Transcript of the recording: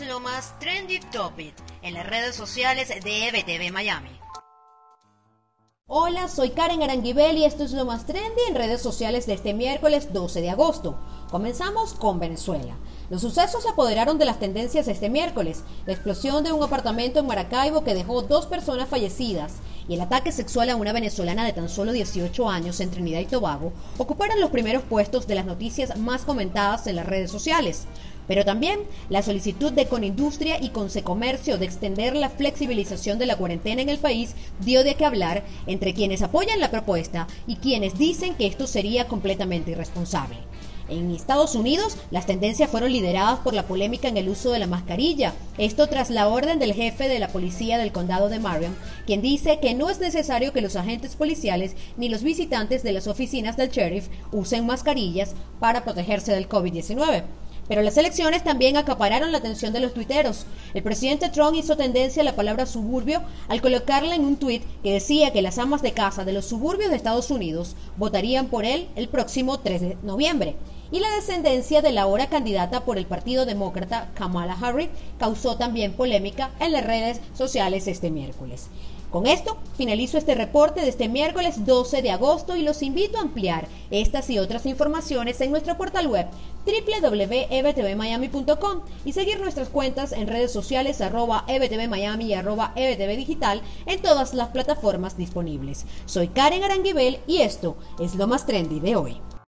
lo más trendy topic en las redes sociales de EBTV Miami. Hola, soy Karen Aranguibel y esto es lo más trendy en redes sociales de este miércoles 12 de agosto. Comenzamos con Venezuela. Los sucesos se apoderaron de las tendencias este miércoles. La explosión de un apartamento en Maracaibo que dejó dos personas fallecidas y el ataque sexual a una venezolana de tan solo 18 años en Trinidad y Tobago ocuparon los primeros puestos de las noticias más comentadas en las redes sociales. Pero también la solicitud de Conindustria y Consecomercio de extender la flexibilización de la cuarentena en el país dio de qué hablar entre quienes apoyan la propuesta y quienes dicen que esto sería completamente irresponsable. En Estados Unidos, las tendencias fueron lideradas por la polémica en el uso de la mascarilla. Esto tras la orden del jefe de la policía del condado de Marion, quien dice que no es necesario que los agentes policiales ni los visitantes de las oficinas del sheriff usen mascarillas para protegerse del COVID-19. Pero las elecciones también acapararon la atención de los tuiteros. El presidente Trump hizo tendencia a la palabra suburbio al colocarla en un tuit que decía que las amas de casa de los suburbios de Estados Unidos votarían por él el próximo 3 de noviembre y la descendencia de la ahora candidata por el Partido Demócrata Kamala Harris causó también polémica en las redes sociales este miércoles. Con esto finalizo este reporte de este miércoles 12 de agosto y los invito a ampliar estas y otras informaciones en nuestro portal web www.ebtvmiami.com y seguir nuestras cuentas en redes sociales arroba ebtvmiami y arroba ebtvdigital en todas las plataformas disponibles. Soy Karen Aranguibel y esto es lo más trendy de hoy.